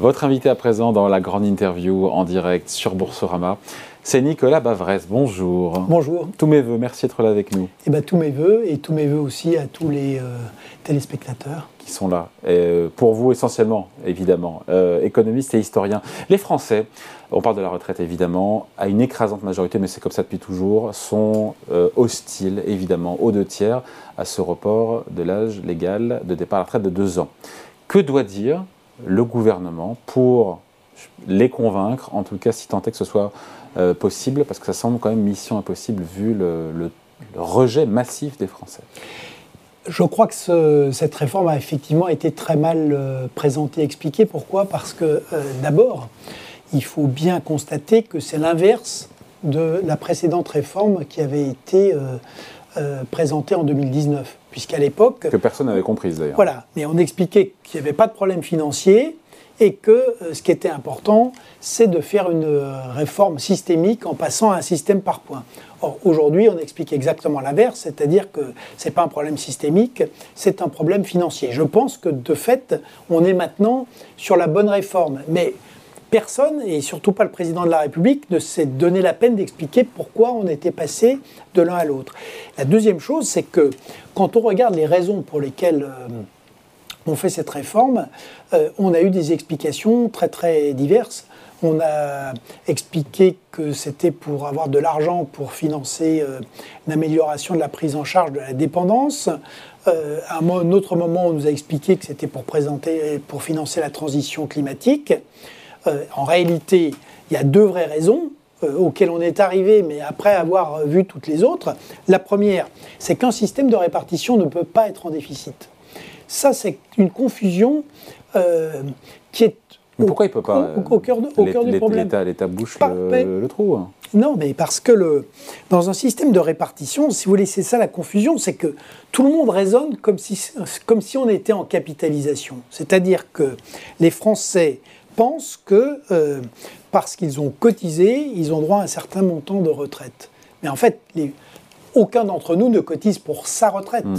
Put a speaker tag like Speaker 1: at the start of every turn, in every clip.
Speaker 1: Votre invité à présent dans la grande interview en direct sur Boursorama, c'est Nicolas Bavresse. Bonjour.
Speaker 2: Bonjour.
Speaker 1: Tous mes voeux, merci d'être là avec nous.
Speaker 2: Eh ben, tous mes voeux et tous mes voeux aussi à tous les euh, téléspectateurs.
Speaker 1: Qui sont là. Et pour vous essentiellement, évidemment, euh, économistes et historiens. Les Français, on parle de la retraite évidemment, à une écrasante majorité, mais c'est comme ça depuis toujours, sont euh, hostiles évidemment aux deux tiers à ce report de l'âge légal de départ à la retraite de deux ans. Que doit dire le gouvernement pour les convaincre, en tout cas si tant est que ce soit euh, possible, parce que ça semble quand même mission impossible vu le, rejet massif des Français.
Speaker 2: Je crois que cette réforme a effectivement été très mal euh, présentée, expliquée. Pourquoi Parce que euh, d'abord, il faut bien constater que c'est l'inverse de la précédente réforme qui avait été présentée en 2019. Puisqu'à l'époque...
Speaker 1: Que personne n'avait comprise d'ailleurs.
Speaker 2: Voilà, mais on expliquait qu'il n'y avait pas de problème financier, et que euh, ce qui était important, c'est de faire une euh, réforme systémique en passant à un système par points. Or, aujourd'hui, on explique exactement l'inverse, c'est-à-dire que ce n'est pas un problème systémique, c'est un problème financier. Je pense que de fait, on est maintenant sur la bonne réforme. Mais personne, et surtout pas le président de la République, ne s'est donné la peine d'expliquer pourquoi on était passé de l'un à l'autre. La deuxième chose, c'est que quand on regarde les raisons pour lesquelles... Euh, on fait cette réforme, euh, on a eu des explications très très diverses. On a expliqué que c'était pour avoir de l'argent pour financer euh, l'amélioration de la prise en charge de la dépendance. Euh, à un autre moment, on nous a expliqué que c'était pour, pour financer la transition climatique. En réalité, il y a deux vraies raisons auxquelles on est arrivé, mais après avoir vu toutes les autres. La première, c'est qu'un système de répartition ne peut pas être en déficit. Ça, c'est une confusion euh, qui est
Speaker 1: pourquoi il peut pas
Speaker 2: au, cœur, au cœur du problème?
Speaker 1: L'État bouche le, trou. Hein.
Speaker 2: Non, mais parce que le, dans un système de répartition, si vous laissez ça la confusion, c'est que tout le monde raisonne comme si, comme si on était en capitalisation. C'est-à-dire que les Français pensent que euh, parce qu'ils ont cotisé, ils ont droit à un certain montant de retraite. Mais en fait, les, aucun d'entre nous ne cotise pour sa retraite. Hmm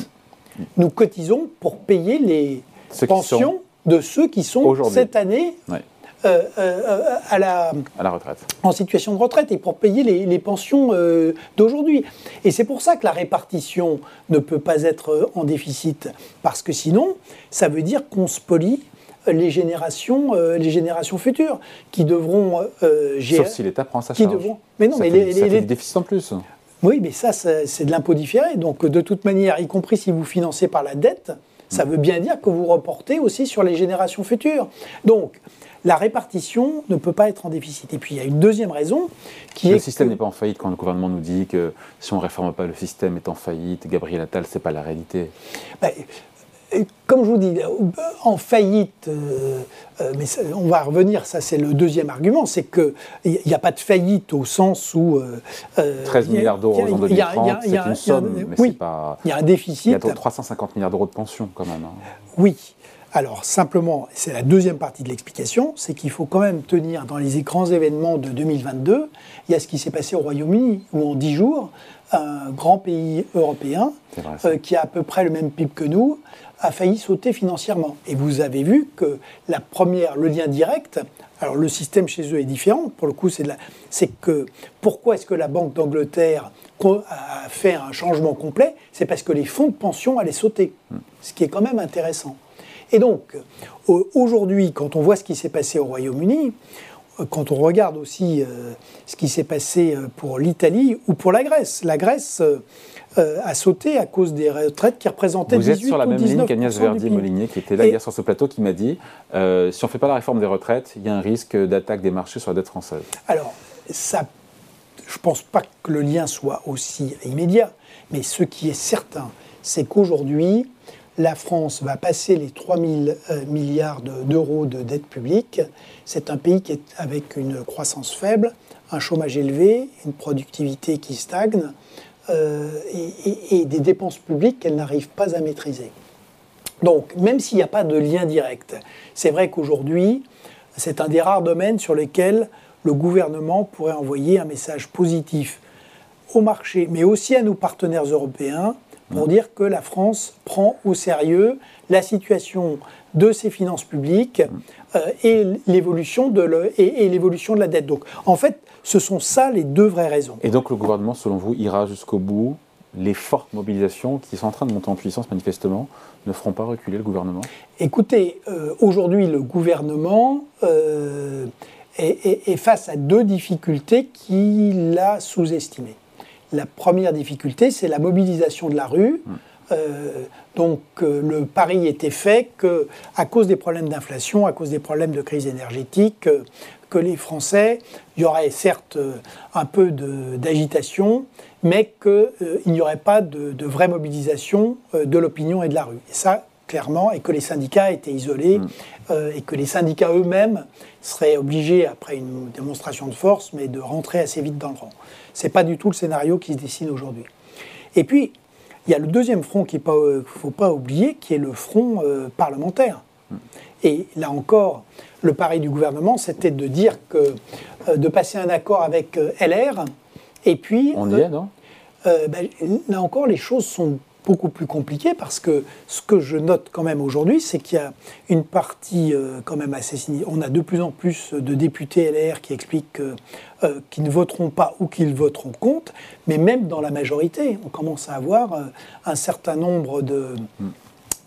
Speaker 2: nous cotisons pour payer les pensions de ceux qui sont cette année euh, euh, à, la,
Speaker 1: à, la, retraite.
Speaker 2: En situation de retraite et pour payer les, pensions euh, d'aujourd'hui. Et c'est pour ça que la répartition ne peut pas être en déficit, parce que sinon, ça veut dire qu'on spolie les générations, les générations futures qui devront
Speaker 1: gérer. Sauf si l'État prend sa charge. Qui devront,
Speaker 2: mais non,
Speaker 1: ça
Speaker 2: mais
Speaker 1: les, ça fait du déficit en plus.
Speaker 2: Oui, mais ça, c'est de l'impôt différé. Donc, de toute manière, y compris si vous financez par la dette, ça veut bien dire que vous reportez aussi sur les générations futures. Donc, la répartition ne peut pas être en déficit. Et puis, il y a une deuxième raison qui
Speaker 1: est.
Speaker 2: Le
Speaker 1: système n'est pas en faillite quand le gouvernement nous dit que si on ne réforme pas, le système est en faillite. Gabriel Attal, ce n'est pas la réalité.
Speaker 2: Ben, comme je vous dis, en faillite, euh, euh, mais on va revenir, ça c'est le deuxième argument, c'est qu'il n'y a pas de faillite au sens où...
Speaker 1: 13 euh, milliards d'euros en 2030, c'est une somme, mais
Speaker 2: oui,
Speaker 1: pas...
Speaker 2: Il y a un déficit. Il
Speaker 1: y a 350 milliards d'euros de pension quand même. Hein.
Speaker 2: Oui. Alors simplement, c'est la deuxième partie de l'explication, c'est qu'il faut quand même tenir dans les grands événements de 2022, il y a ce qui s'est passé au Royaume-Uni, où en 10 jours, un grand pays européen, qui a à peu près le même PIB que nous, a failli sauter financièrement. Et vous avez vu que la première, le lien direct, alors le système chez eux est différent, pour le coup, c'est, c'est que pourquoi est-ce que la Banque d'Angleterre a fait un changement complet? C'est parce que les fonds de pension allaient sauter, ce qui est quand même intéressant. Et donc, aujourd'hui, quand on voit ce qui s'est passé au Royaume-Uni, quand on regarde aussi euh, ce qui s'est passé euh, pour l'Italie ou pour la Grèce, la Grèce euh, a sauté à cause des retraites qui représentaient
Speaker 1: Vous êtes sur la même ligne qu'Agnès Verdier-Molinier, qui était là hier sur ce plateau, qui m'a dit si on ne fait pas la réforme des retraites, il y a un risque d'attaque des marchés sur la dette française.
Speaker 2: Alors, ça, je ne pense pas que le lien soit aussi immédiat, mais ce qui est certain, c'est qu'aujourd'hui, la France va passer les 3 000 euh, milliards d'euros de, dette publique. C'est un pays qui est avec une croissance faible, un chômage élevé, une productivité qui stagne euh, et, des dépenses publiques qu'elle n'arrive pas à maîtriser. Donc, même s'il n'y a pas de lien direct, c'est vrai qu'aujourd'hui, c'est un des rares domaines sur lesquels le gouvernement pourrait envoyer un message positif au marché, mais aussi à nos partenaires européens pour dire que la France prend au sérieux la situation de ses finances publiques et l'évolution de, le, et, l'évolution de la dette. Donc, en fait, ce sont ça les deux vraies raisons.
Speaker 1: Et donc, le gouvernement, selon vous, ira jusqu'au bout les fortes mobilisations qui sont en train de monter en puissance manifestement ne feront pas reculer le gouvernement?
Speaker 2: Écoutez, euh, aujourd'hui le gouvernement euh, est, face à deux difficultés qu'il a sous-estimées. La première difficulté, c'est la mobilisation de la rue. Hmm. Euh, donc le pari était fait que, à cause des problèmes d'inflation, à cause des problèmes de crise énergétique, que les Français, il y aurait certes un peu d'agitation, mais qu'il euh, n'y aurait pas de, vraie mobilisation euh, de l'opinion et de la rue. Et ça, clairement, et que les syndicats étaient isolés, mm. euh, et que les syndicats eux-mêmes seraient obligés, après une démonstration de force, mais de rentrer assez vite dans le rang. Ce n'est pas du tout le scénario qui se dessine aujourd'hui. Et puis, il y a le deuxième front qu'il ne faut pas oublier, qui est le front parlementaire. Mm. Et là encore, le pari du gouvernement, c'était de dire que de passer un accord avec LR, et puis.
Speaker 1: On y est, non?
Speaker 2: euh, ben, Là encore, les choses sont beaucoup plus compliquées parce que ce que je note quand même aujourd'hui, c'est qu'il y a une partie euh, quand même assez On a de plus en plus de députés LR qui expliquent euh, qu'ils ne voteront pas ou qu'ils voteront contre, mais même dans la majorité, on commence à avoir un certain nombre de,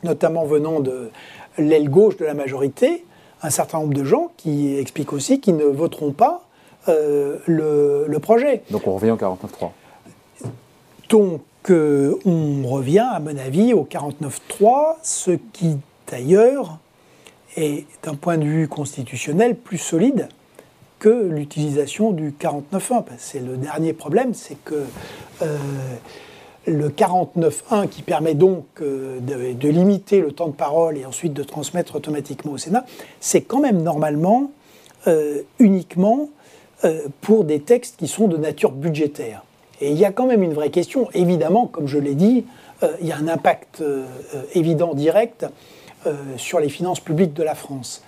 Speaker 2: notamment venant de l'aile gauche de la majorité, un certain nombre de gens qui expliquent aussi qu'ils ne voteront pas euh, le, projet.
Speaker 1: Donc on revient au 49.3
Speaker 2: Donc euh, on revient, à mon avis, au 49.3, ce qui d'ailleurs est d'un point de vue constitutionnel plus solide que l'utilisation du 49.1. C'est le dernier problème, c'est que euh, le 49.1 qui permet donc de, de, limiter le temps de parole et ensuite de transmettre automatiquement au Sénat, c'est quand même normalement uniquement euh, pour des textes qui sont de nature budgétaire. Et il y a quand même une vraie question. Évidemment, comme je l'ai dit, euh, il y a un impact euh, évident, direct, sur les finances publiques de la France.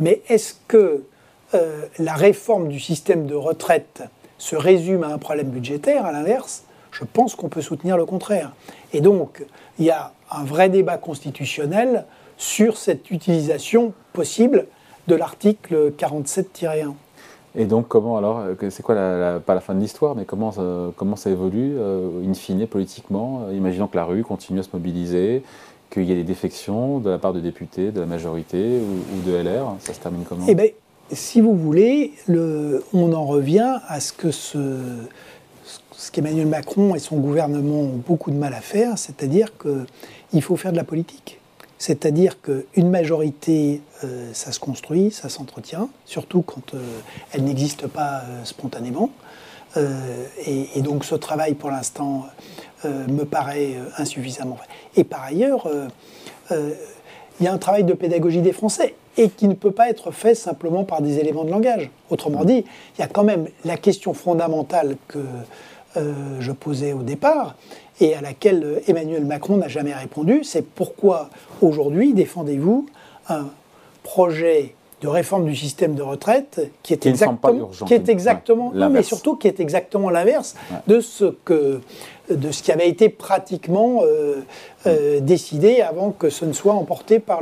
Speaker 2: Mais est-ce que la réforme du système de retraite se résume à un problème budgétaire À l'inverse, je pense qu'on peut soutenir le contraire. Et donc, il y a un vrai débat constitutionnel sur cette utilisation possible de l'article 47-1.
Speaker 1: Et donc, comment alors, euh, c'est quoi, la, pas la fin de l'histoire, mais comment, comment ça évolue, euh, in fine, politiquement euh, Imaginons que la rue continue à se mobiliser, qu'il y ait des défections de la part de députés, de la majorité ou, de LR, ça se termine comment?
Speaker 2: Eh bien, si vous voulez, le, on en revient à ce que ce, ce qu'Emmanuel Macron et son gouvernement ont beaucoup de mal à faire, c'est-à-dire qu'il faut faire de la politique. C'est-à-dire qu'une majorité, euh, ça se construit, ça s'entretient, surtout quand euh, elle n'existe pas euh, spontanément. Et, donc ce travail, pour l'instant, me paraît insuffisamment. Et par ailleurs, il y a un travail de pédagogie des Français et qui ne peut pas être fait simplement par des éléments de langage. Autrement dit, il y a quand même la question fondamentale que je posais au départ, et à laquelle Emmanuel Macron n'a jamais répondu, c'est pourquoi aujourd'hui défendez-vous un projet de réforme du système de retraite qui est exactement, qui est exactement, non, mais surtout qui est exactement l'inverse de ce que de ce qui avait été pratiquement euh, euh, décidé avant que ce ne soit emporté par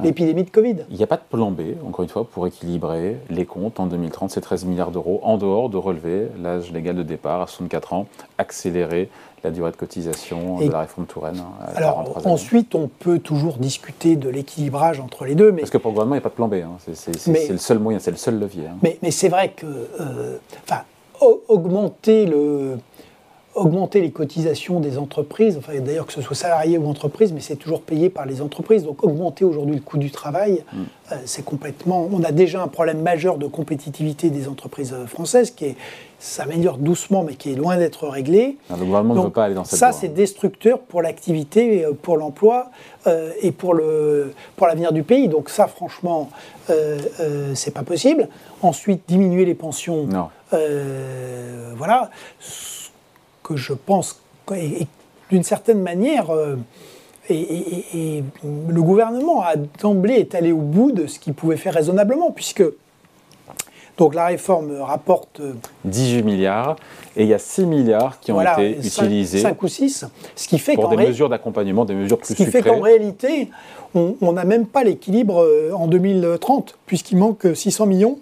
Speaker 2: l'épidémie de Covid.
Speaker 1: Il n'y a pas de plan B, encore une fois, pour équilibrer les comptes en 2030, c'est 13 milliards d'euros, en dehors de relever l'âge légal de départ à 64 ans, accélérer la durée de cotisation de la réforme Touraine.
Speaker 2: Hein, alors ensuite, on peut toujours discuter de l'équilibrage entre les deux. Mais,
Speaker 1: Parce que pour le gouvernement, il n'y a pas de plan B. Hein. C'est le seul moyen, c'est le seul levier. Hein.
Speaker 2: Mais, mais c'est vrai que euh, enfin, augmenter le augmenter les cotisations des entreprises, enfin, d'ailleurs que ce soit salarié ou entreprise, mais c'est toujours payé par les entreprises. Donc augmenter aujourd'hui le coût du travail, mm. euh, c'est complètement... On a déjà un problème majeur de compétitivité des entreprises euh, françaises qui s'améliore doucement, mais qui est loin d'être réglé.
Speaker 1: le gouvernement ne veut pas aller dans cette
Speaker 2: Ça, c'est destructeur pour l'activité, euh, pour l'emploi et pour l'avenir pour du pays. Donc ça, franchement, euh, c'est pas possible. Ensuite, diminuer les pensions.
Speaker 1: Non.
Speaker 2: voilà que je pense, d'une certaine manière, euh, et, le gouvernement a d'emblée est allé au bout de ce qu'il pouvait faire raisonnablement, puisque Donc la réforme rapporte
Speaker 1: 18 milliards et il y a 6 milliards qui ont été utilisés
Speaker 2: 5 ou 6, ce qui fait
Speaker 1: pour des mesures d'accompagnement, des mesures plus
Speaker 2: Ce qui fait qu'en réalité, on n'a même pas l'équilibre en 2030 puisqu'il manque 600 millions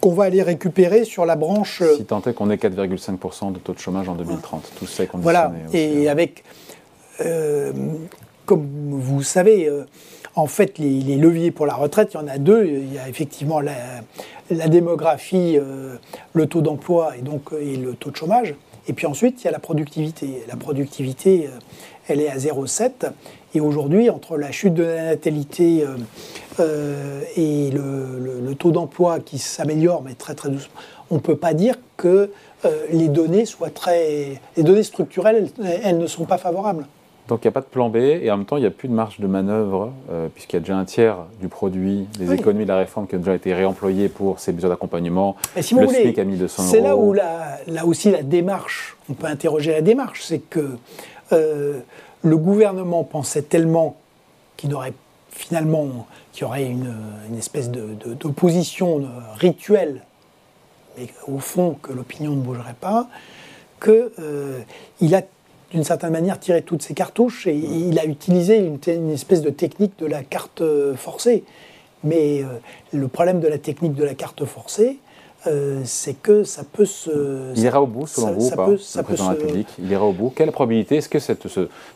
Speaker 2: qu'on va aller récupérer sur la branche.
Speaker 1: Si tant est qu'on ait 4,5% de taux de chômage en 2030, tout ça est conditionné.
Speaker 2: Voilà, et hein. avec, euh, comme vous savez, euh, en fait, les, leviers pour la retraite, il y en a deux. Il y a effectivement la, démographie, euh, le taux d'emploi et donc et le taux de chômage. Et puis ensuite, il y a la productivité. La productivité, elle est à 0,7. Et aujourd'hui, entre la chute de la natalité euh, euh, et le, taux d'emploi qui s'améliore, mais très très doucement, on ne peut pas dire que euh, les données soient très. Les données structurelles, elles, ne sont pas favorables.
Speaker 1: Donc il n'y a pas de plan B et en même temps il n'y a plus de marge de manœuvre puisqu'il y a déjà un tiers du produit des économies de la réforme qui ont déjà été réemployé pour ces mesures d'accompagnement.
Speaker 2: Si le SMIC a 1200 euros. C'est là où là aussi la démarche, on peut interroger la démarche, c'est que le gouvernement pensait tellement qu'il aurait finalement qu'il y aurait une, espèce d'opposition rituelle, mais au fond que l'opinion ne bougerait pas, qu'il euh, a d'une certaine manière tiré toutes ses cartouches et il a utilisé une, espèce de technique de la carte forcée. Mais euh, le problème de la technique de la carte forcée, euh, c'est que ça peut se.
Speaker 1: Il ira au bout, selon vous, ou pas, le président de la République? Il ira au bout. Quelle probabilité Est-ce que cette,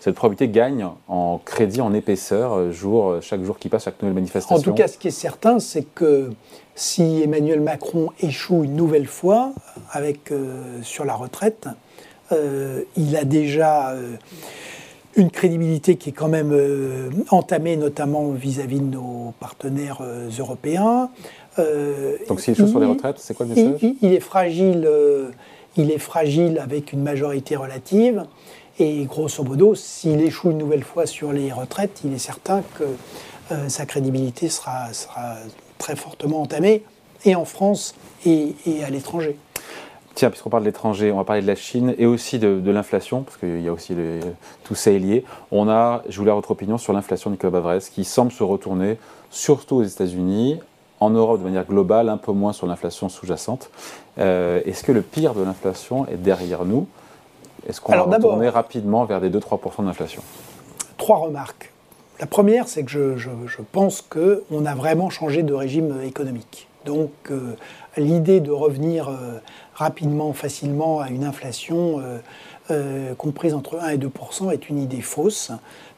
Speaker 1: cette probabilité gagne en crédit, en épaisseur, euh, jour, euh, chaque jour qui passe, chaque nouvelle manifestation?
Speaker 2: En tout cas, ce qui est certain, c'est que si Emmanuel Macron échoue une nouvelle fois avec, sur la retraite, il a déjà une crédibilité qui est quand même entamée, notamment vis-à-vis -vis de nos partenaires européens.
Speaker 1: Euh, Donc s'il joue sur les retraites, c'est quoi le message
Speaker 2: il, est fragile, euh, il est fragile avec une majorité relative. Et grosso modo, s'il échoue une nouvelle fois sur les retraites, il est certain que euh, sa crédibilité sera, sera, très fortement entamée, et en France et, à l'étranger.
Speaker 1: Tiens, puisqu'on parle de l'étranger, on va parler de la Chine et aussi de, l'inflation, parce qu'il y a aussi tout ça est lié. On a, je voulais votre opinion sur l'inflation du Club Avresse, qui semble se retourner, surtout aux États-Unis, en Europe de manière globale, un peu moins sur l'inflation sous-jacente. Euh, est-ce que le pire de l'inflation est derrière nous? Est-ce qu'on va retourner rapidement vers des 2-3% d'inflation?
Speaker 2: Trois remarques. La première, c'est que je, je, je pense qu'on a vraiment changé de régime économique. Donc euh, l'idée de revenir euh, rapidement, facilement à une inflation comprise entre 1 et 2% est une idée fausse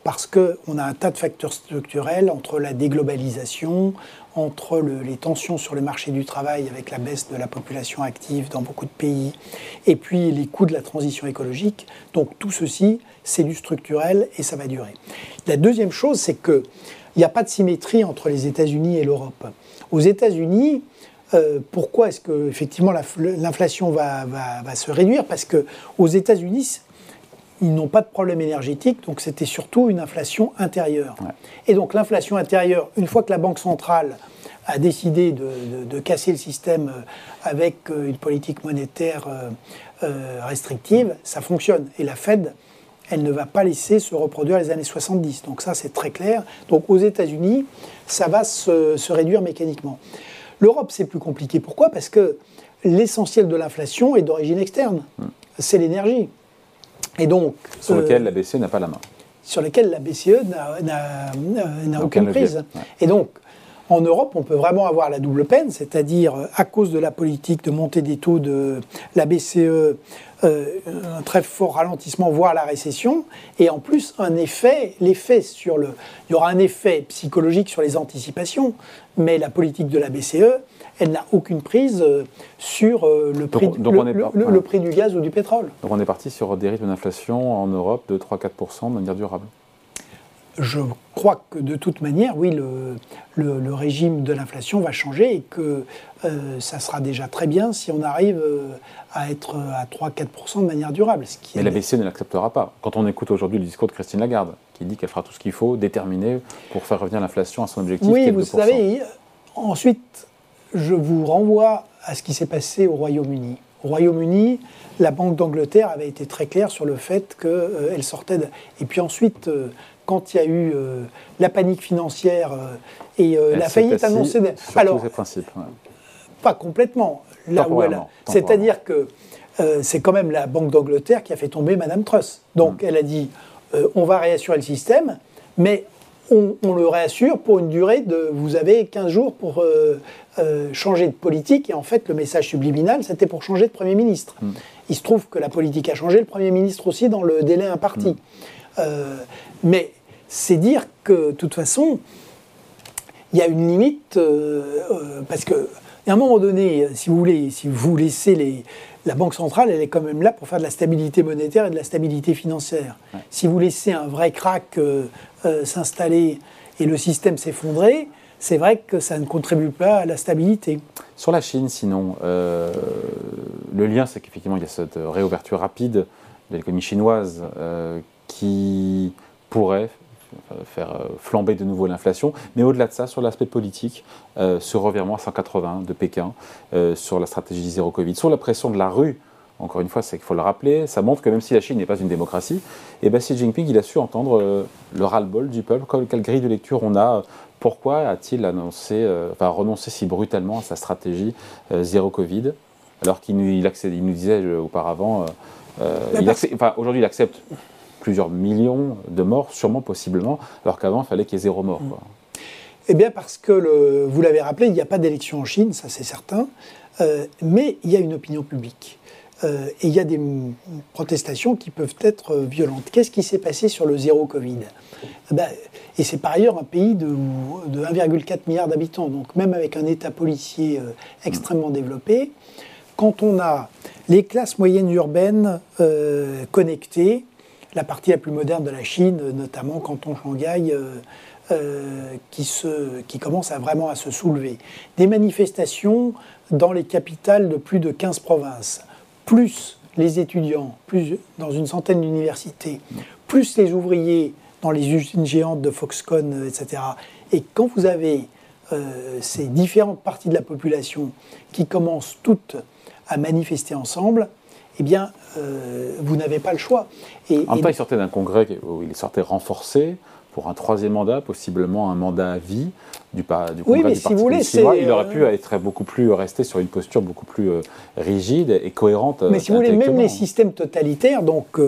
Speaker 2: parce qu'on a un tas de facteurs structurels entre la déglobalisation, entre les tensions sur le marché du travail avec la baisse de la population active dans beaucoup de pays, et puis les coûts de la transition écologique. Donc tout ceci, c'est du structurel et ça va durer. La deuxième chose, c'est qu'il n'y a pas de symétrie entre les États-Unis et l'Europe. Aux États-Unis, euh, pourquoi est-ce que effectivement l'inflation va, va, se réduire? Parce que aux États-Unis, ils n'ont pas de problème énergétique, donc c'était surtout une inflation intérieure. Et donc l'inflation intérieure, une fois que la Banque centrale a décidé de, casser le système euh, avec euh, une politique monétaire restrictive, ça fonctionne. Et la Fed, elle ne va pas laisser se reproduire les années 70. Donc ça, c'est très clair. Donc aux États-Unis, ça va se, réduire mécaniquement. L'Europe, c'est plus compliqué. Pourquoi? Parce que l'essentiel de l'inflation est d'origine externe. Hmm. C'est l'énergie.
Speaker 1: Et donc, sur lequel la BCE n'a pas la main.
Speaker 2: Sur lequel la BCE n'a aucune prise. Et donc, en Europe, on peut vraiment avoir la double peine, c'est-à-dire à cause de la politique de montée des taux de la BCE, euh, un très fort ralentissement, voire la récession, et en plus un effet, l'effet sur le, il y aura un effet psychologique sur les anticipations, mais la politique de la BCE, elle n'a aucune prise euh, sur euh, le, prix, le, prix du gaz ou du pétrole.
Speaker 1: Donc on est parti sur des rythmes d'inflation en Europe de 3-4% de manière durable
Speaker 2: je crois que de toute manière, oui, le, le, régime de l'inflation va changer et que euh, ça sera déjà très bien si on arrive à être à 3-4% de manière durable.
Speaker 1: Ce qui Mais la BCE ne l'acceptera pas. Quand on écoute aujourd'hui le discours de Christine Lagarde, qui dit qu'elle fera tout ce qu'il faut, déterminé, pour faire revenir l'inflation à son objectif.
Speaker 2: Oui, vous savez, ensuite, je vous renvoie à ce qui s'est passé au Royaume-Uni. Au Royaume-Uni, la Banque d'Angleterre avait été très claire sur le fait qu'elle euh, sortait. De... Et puis ensuite, euh, quand il y a eu euh, la panique financière et la faillite annoncée.
Speaker 1: Alors, principes,
Speaker 2: pas complètement. Là où elle, c'est-à-dire que euh, c'est quand même la Banque d'Angleterre qui a fait tomber Madame Truss. Donc mm. elle a dit euh, on va réassurer le système, mais on, le réassure pour une durée de vous avez 15 jours pour euh, changer de politique. Et en fait, le message subliminal, c'était pour changer de Premier ministre. Mm. Il se trouve que la politique a changé, le Premier ministre aussi, dans le délai imparti. Mm. mais c'est dire que, de toute façon, il y a une limite, parce que à un moment donné, si vous voulez, si vous laissez les, la Banque centrale, elle est quand même là pour faire de la stabilité monétaire et de la stabilité financière. Si vous laissez un vrai crack euh, euh, s'installer et le système s'effondrer, c'est vrai que ça ne contribue pas à la stabilité.
Speaker 1: Sur la Chine, sinon, euh, le lien, c'est qu'effectivement, il y a cette réouverture rapide de l'économie chinoise qui pourrait faire euh, flamber de nouveau l'inflation. Mais au-delà de ça, sur l'aspect politique, euh, ce revirement à 180 de Pékin, euh, sur la stratégie zéro Covid, sur la pression de la rue, encore une fois, c'est qu'il faut le rappeler, ça montre que même si la Chine n'est pas une démocratie, et eh ben Xi Jinping, il a su entendre le ras-le-bol du peuple. Quelle grille de lecture on a Pourquoi a-t-il annoncé, enfin, renoncé si brutalement à sa stratégie zéro Covid alors qu'il nous, il nous disait auparavant, aujourd'hui il accepte plusieurs millions de morts, sûrement possiblement, alors qu'avant, il fallait qu'il y ait zéro mort.
Speaker 2: Eh bien, parce que, le, vous l'avez rappelé, il n'y a pas d'élection en Chine, ça c'est certain, euh, mais il y a une opinion publique. Euh, et il y a des protestations qui peuvent être violentes. Qu'est-ce qui s'est passé sur le zéro Covid? Eh ben, Et c'est par ailleurs un pays de, de 1,4 milliard d'habitants, donc même avec un État policier euh, extrêmement développé, quand on a les classes moyennes urbaines connectées, la partie la plus moderne de la Chine, notamment canton Shanghai, euh, euh, qui, commence à vraiment à se soulever. Des manifestations dans les capitales de plus de 15 provinces, plus les étudiants, plus dans une centaine d'universités, plus les ouvriers dans les usines géantes de Foxconn, etc. Et quand vous avez euh, ces différentes parties de la population qui commencent toutes à manifester ensemble, eh bien, euh, vous n'avez pas le choix.
Speaker 1: Et, en même temps, il sortait d'un congrès où il sortait renforcé pour un troisième mandat, possiblement un mandat à vie du, du congrès oui, mais du si vous voulez, Il aurait pu euh, être beaucoup plus resté sur une posture beaucoup plus euh, rigide et cohérente.
Speaker 2: Mais si vous voulez, même les systèmes totalitaires, donc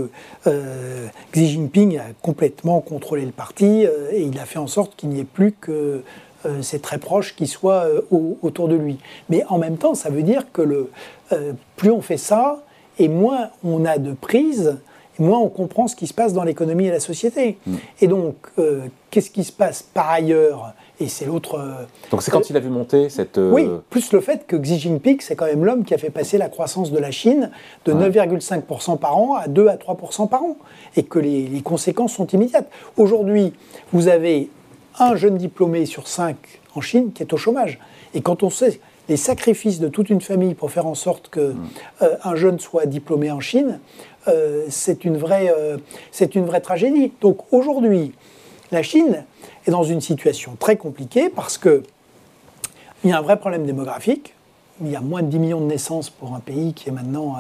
Speaker 2: Xi Jinping a complètement contrôlé le parti et il a fait en sorte qu'il n'y ait plus que c'est très proche qui soit autour de lui. Mais en même temps, ça veut dire que le, plus on fait ça, et moins on a de prise, moins on comprend ce qui se passe dans l'économie et la société. Mm. Et donc, euh, qu'est-ce qui se passe par ailleurs? Et c'est l'autre. Euh,
Speaker 1: donc c'est quand il a vu monter cette.
Speaker 2: Euh, oui, plus le fait que Xi Jinping, c'est quand même l'homme qui a fait passer la croissance de la Chine de 9,5% par an à 2 à 3% par an. Et que les, les conséquences sont immédiates. Aujourd'hui, vous avez un jeune diplômé sur cinq en Chine qui est au chômage. Et quand on sait les sacrifices de toute une famille pour faire en sorte qu'un mm. euh, un jeune soit diplômé en Chine, euh, c'est une, vraie, euh, une vraie tragédie. Donc aujourd'hui, la Chine est dans une situation très compliquée parce qu'il y a un vrai problème démographique. Il y a moins de 10 millions de naissances pour un pays qui est maintenant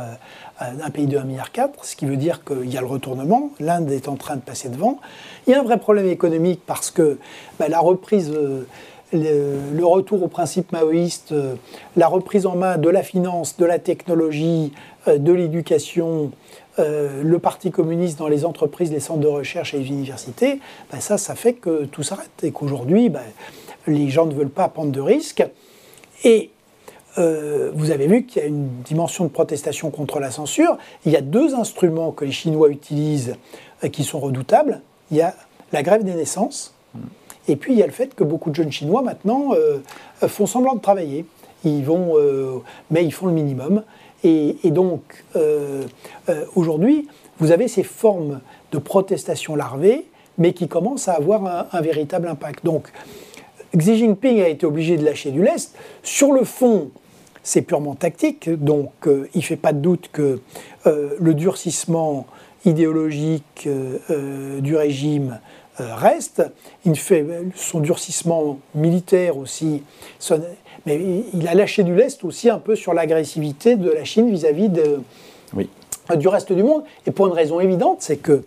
Speaker 2: un pays de 1,4 milliard, ce qui veut dire qu'il y a le retournement. L'Inde est en train de passer devant. Il y a un vrai problème économique parce que bah, la reprise le, retour au principe maoïste, euh, la reprise en main de la finance, de la technologie, euh, de l'éducation, euh, le Parti communiste dans les entreprises, les centres de recherche et les universités, ben ça, ça fait que tout s'arrête et qu'aujourd'hui, ben, les gens ne veulent pas prendre de risques. Et vous avez vu qu'il y a une dimension de protestation contre la censure. Il y a deux instruments que les Chinois utilisent qui sont redoutables. Il y a la grève des naissances, et puis il y a le fait que beaucoup de jeunes Chinois maintenant euh, font semblant de travailler. Ils vont, euh, mais ils font le minimum. Et, donc euh, aujourd'hui, vous avez ces formes de protestation larvée, mais qui commencent à avoir un, véritable impact. Donc Xi Jinping a été obligé de lâcher du lest. Sur le fond, c'est purement tactique, donc il ne fait pas de doute que le durcissement idéologique du régime reste. Il fait son durcissement militaire aussi. mais il a lâché du lest aussi un peu sur l'agressivité de la Chine vis-à-vis de, du reste du monde. Et pour une raison évidente, c'est que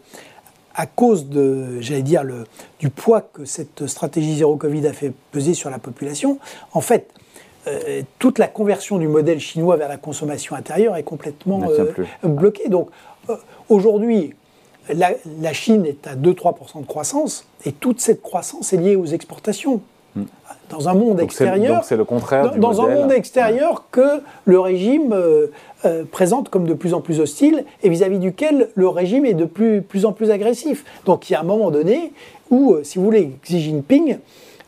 Speaker 2: à cause de, j'allais dire, le, du poids que cette stratégie zéro Covid a fait peser sur la population, en fait, euh, toute la conversion du modèle chinois vers la consommation intérieure est complètement euh, bloquée. Donc euh, aujourd'hui, la, Chine est à 2-3% de croissance et toute cette croissance est liée aux exportations. Hmm. Dans un monde extérieur,
Speaker 1: c'est le contraire.
Speaker 2: Dans, dans un monde extérieur que le régime présente comme de plus en plus hostile et vis-à-vis duquel le régime est de plus, plus en plus agressif. Donc il y a un moment donné où, si vous voulez, Xi Jinping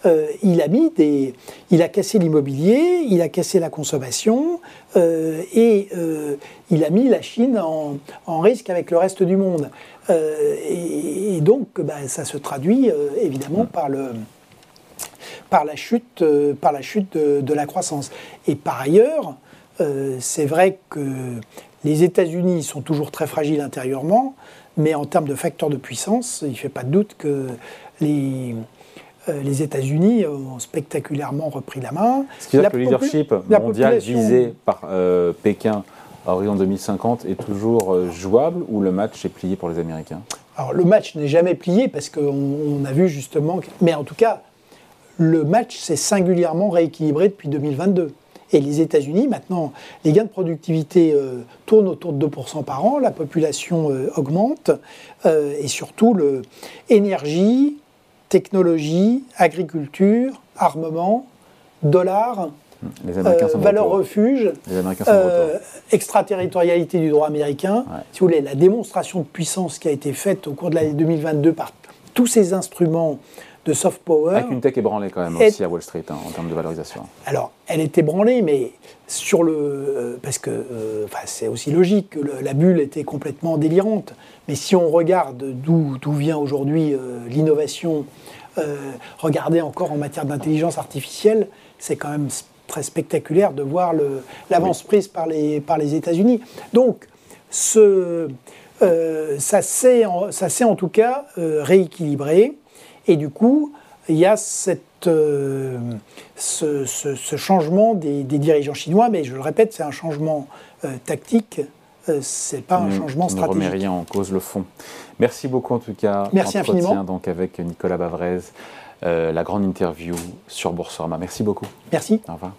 Speaker 2: euh, il a mis des, il a cassé l'immobilier, il a cassé la consommation euh, et euh, il a mis la Chine en, risque avec le reste du monde. Et, donc, bah, ça se traduit évidemment par le par la chute, par la chute de, la croissance. Et par ailleurs, c'est vrai que les États-Unis sont toujours très fragiles intérieurement, mais en termes de facteurs de puissance, il ne fait pas de doute que les, les États-Unis ont spectaculairement repris la main.
Speaker 1: Ce qui veut dire que le leadership mondial visé par euh, Pékin à horizon 2050 est toujours euh, jouable ou le match est plié pour les Américains?
Speaker 2: Alors le match n'est jamais plié parce qu'on a vu justement, mais en tout cas, le match s'est singulièrement rééquilibré depuis 2022. Et les États-Unis, maintenant, les gains de productivité tournent autour de 2% par an, la population augmente, et surtout l'énergie, technologie, agriculture, armement, dollars, les Américains euh, valeur refuge, euh, extraterritorialité du droit américain. Si vous voulez, la démonstration de puissance qui a été faite au cours de l'année 2022 par tous ces instruments de soft power.
Speaker 1: Avec une tech ébranlée quand même aussi à Wall Street hein, en termes de valorisation.
Speaker 2: Alors, elle est ébranlée, mais sur le. Euh, parce que euh, c'est aussi logique que la bulle était complètement délirante. Mais si on regarde d'où vient aujourd'hui euh, l'innovation, regardez encore en matière d'intelligence artificielle, c'est quand même très spectaculaire de voir l'avance prise par les, par les États-Unis. Donc, ce, ça s'est en, en, tout cas rééquilibré. Et du coup, il y a cette, euh, ce, changement des, dirigeants chinois, mais je le répète, c'est un changement euh, tactique, euh, c'est pas un changement stratégique.
Speaker 1: Ne remet rien en cause le fond. Merci beaucoup en tout cas.
Speaker 2: Merci infiniment.
Speaker 1: donc avec Nicolas Bavrez, la grande interview sur Boursorama. Merci beaucoup.
Speaker 2: Merci.
Speaker 1: Au revoir.